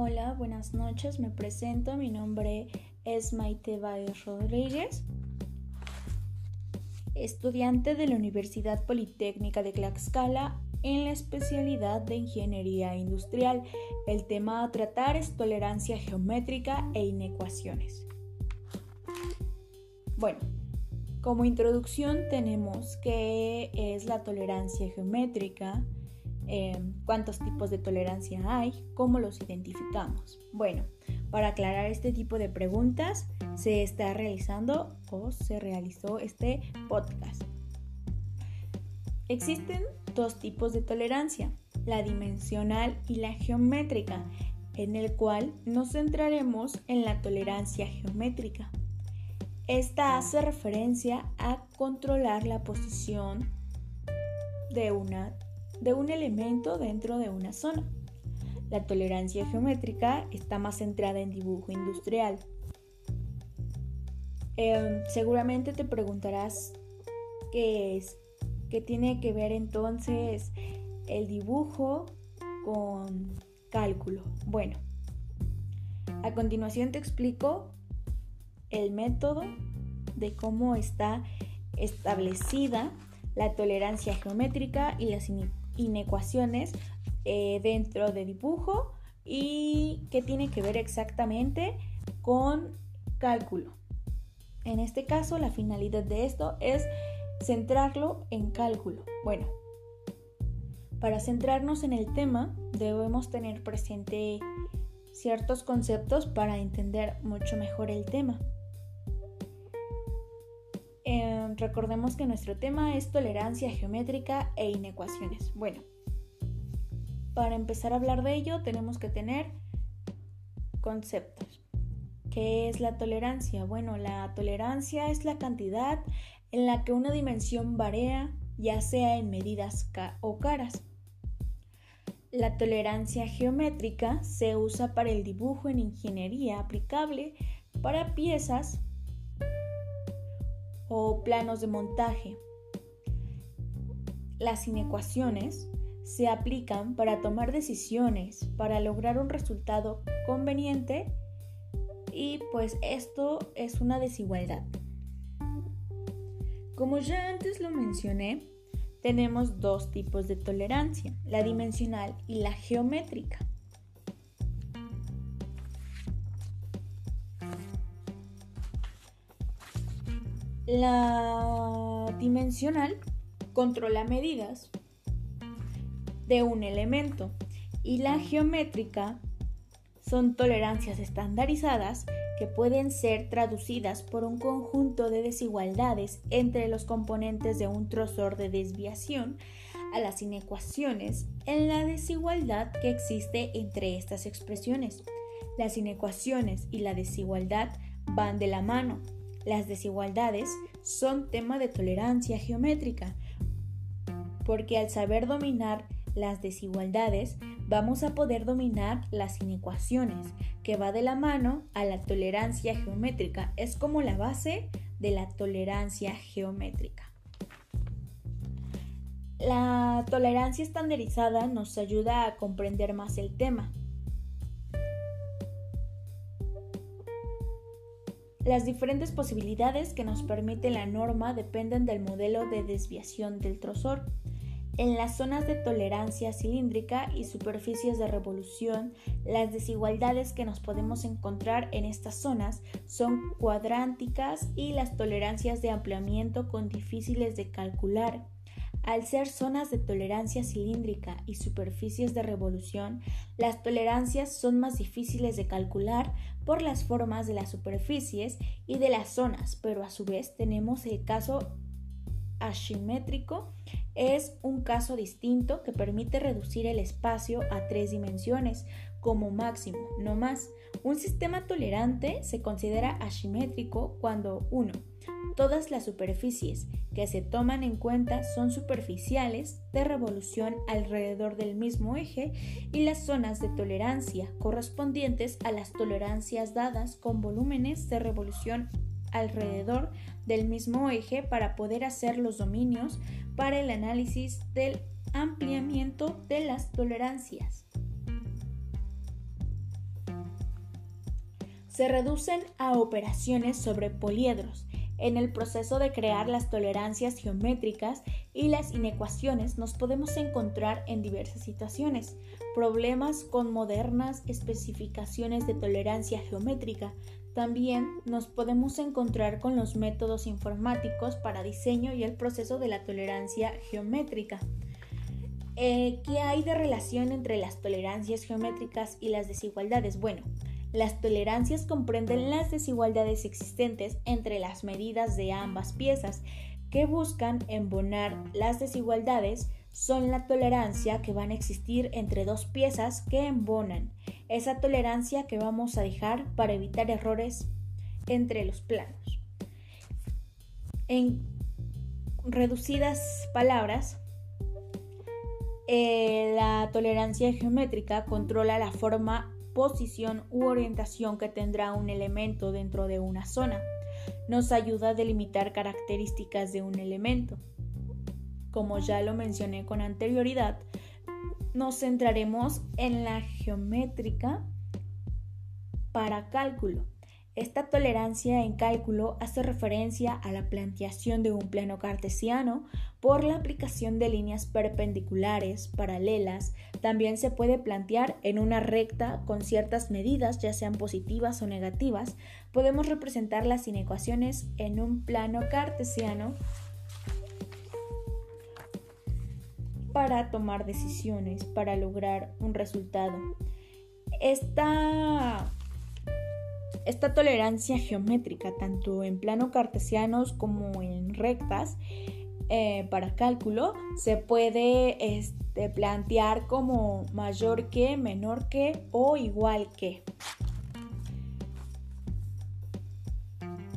Hola, buenas noches, me presento, mi nombre es Maite Baez Rodríguez, estudiante de la Universidad Politécnica de Tlaxcala en la especialidad de Ingeniería Industrial. El tema a tratar es tolerancia geométrica e inecuaciones. Bueno, como introducción tenemos qué es la tolerancia geométrica, em, cuántos tipos de tolerancia hay, cómo los identificamos. Bueno, para aclarar este tipo de preguntas se está realizando o se realizó este podcast. Existen dos tipos de tolerancia, la dimensional y la geométrica, en el cual nos centraremos en la tolerancia geométrica. Esta hace referencia a controlar la posición de, una, de un elemento dentro de una zona. La tolerancia geométrica está más centrada en dibujo industrial. Em, seguramente te preguntarás qué es, qué tiene que ver entonces el dibujo con cálculo. Bueno, a continuación te explico el método de cómo está establecida la tolerancia geométrica y las inecuaciones eh, dentro de dibujo y qué tiene que ver exactamente con cálculo. En este caso, la finalidad de esto es centrarlo en cálculo. Bueno, para centrarnos en el tema debemos tener presente ciertos conceptos para entender mucho mejor el tema. Recordemos que nuestro tema es tolerancia geométrica e inecuaciones. Bueno, para empezar a hablar de ello tenemos que tener conceptos. ¿Qué es la tolerancia? Bueno, la tolerancia es la cantidad en la que una dimensión varía, ya sea en medidas o caras. La tolerancia geométrica se usa para el dibujo en ingeniería aplicable para piezas o planos de montaje. Las inecuaciones se aplican para tomar decisiones, para lograr un resultado conveniente y pues esto es una desigualdad. Como ya antes lo mencioné, tenemos dos tipos de tolerancia, la dimensional y la geométrica. La dimensional controla medidas de un elemento y la geométrica son tolerancias estandarizadas que pueden ser traducidas por un conjunto de desigualdades entre los componentes de un trozor de desviación a las inecuaciones en la desigualdad que existe entre estas expresiones. Las inecuaciones y la desigualdad van de la mano las desigualdades son tema de tolerancia geométrica, porque al saber dominar las desigualdades vamos a poder dominar las inecuaciones, que va de la mano a la tolerancia geométrica. Es como la base de la tolerancia geométrica. La tolerancia estandarizada nos ayuda a comprender más el tema. Las diferentes posibilidades que nos permite la norma dependen del modelo de desviación del trozor. En las zonas de tolerancia cilíndrica y superficies de revolución, las desigualdades que nos podemos encontrar en estas zonas son cuadránticas y las tolerancias de ampliamiento con difíciles de calcular. Al ser zonas de tolerancia cilíndrica y superficies de revolución, las tolerancias son más difíciles de calcular por las formas de las superficies y de las zonas, pero a su vez tenemos el caso asimétrico. Es un caso distinto que permite reducir el espacio a tres dimensiones como máximo, no más. Un sistema tolerante se considera asimétrico cuando 1 Todas las superficies que se toman en cuenta son superficiales de revolución alrededor del mismo eje y las zonas de tolerancia correspondientes a las tolerancias dadas con volúmenes de revolución alrededor del mismo eje para poder hacer los dominios para el análisis del ampliamiento de las tolerancias. Se reducen a operaciones sobre poliedros. En el proceso de crear las tolerancias geométricas y las inecuaciones nos podemos encontrar en diversas situaciones. Problemas con modernas especificaciones de tolerancia geométrica. También nos podemos encontrar con los métodos informáticos para diseño y el proceso de la tolerancia geométrica. Eh, ¿Qué hay de relación entre las tolerancias geométricas y las desigualdades? Bueno, las tolerancias comprenden las desigualdades existentes entre las medidas de ambas piezas que buscan embonar las desigualdades son la tolerancia que van a existir entre dos piezas que embonan, esa tolerancia que vamos a dejar para evitar errores entre los planos. En reducidas palabras, eh, la tolerancia geométrica controla la forma, posición u orientación que tendrá un elemento dentro de una zona. Nos ayuda a delimitar características de un elemento. Como ya lo mencioné con anterioridad, nos centraremos en la geométrica para cálculo. Esta tolerancia en cálculo hace referencia a la planteación de un plano cartesiano por la aplicación de líneas perpendiculares, paralelas. También se puede plantear en una recta con ciertas medidas, ya sean positivas o negativas. Podemos representar las inecuaciones en un plano cartesiano para tomar decisiones, para lograr un resultado. Esta esta tolerancia geométrica, tanto en plano cartesianos como en rectas, eh, para cálculo, se puede este, plantear como mayor que, menor que o igual que.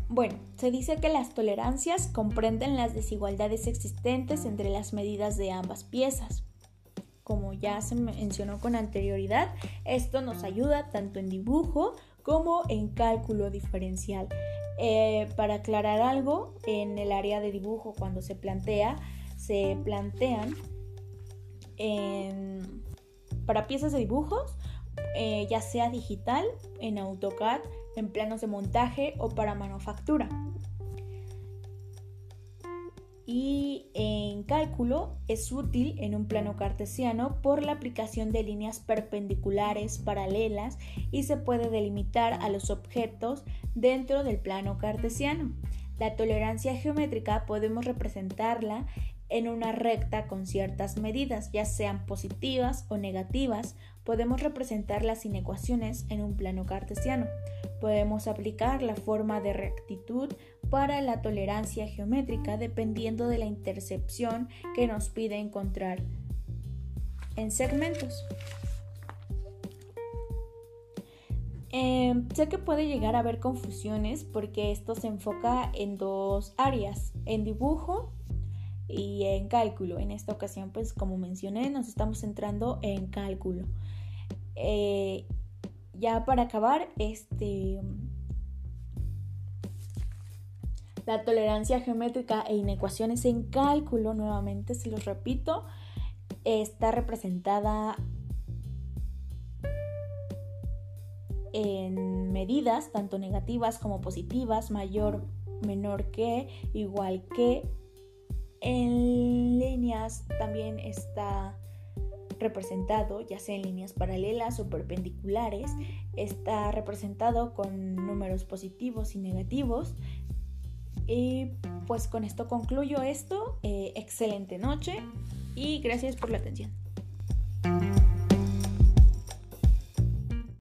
Bueno, se dice que las tolerancias comprenden las desigualdades existentes entre las medidas de ambas piezas. Como ya se mencionó con anterioridad, esto nos ayuda tanto en dibujo como en cálculo diferencial. Eh, para aclarar algo, en el área de dibujo cuando se plantea, se plantean para piezas de dibujos, eh, ya sea digital, en AutoCAD, en planos de montaje o para manufactura y en cálculo es útil en un plano cartesiano por la aplicación de líneas perpendiculares paralelas y se puede delimitar a los objetos dentro del plano cartesiano. La tolerancia geométrica podemos representarla en una recta con ciertas medidas, ya sean positivas o negativas, podemos representar las inecuaciones en un plano cartesiano. Podemos aplicar la forma de rectitud para la tolerancia geométrica dependiendo de la intercepción que nos pide encontrar en segmentos. Em, sé que puede llegar a haber confusiones porque esto se enfoca en dos áreas, en dibujo y en cálculo. En esta ocasión, pues como mencioné, nos estamos centrando en cálculo. Eh, ya para acabar, este, la tolerancia geométrica e inecuaciones en cálculo, nuevamente, si los repito, está representada en medidas tanto negativas como positivas, mayor, menor que, igual que, en líneas también está representado, ya sea en líneas paralelas o perpendiculares, está representado con números positivos y negativos. Y pues con esto concluyo esto. Eh, excelente noche y gracias por la atención.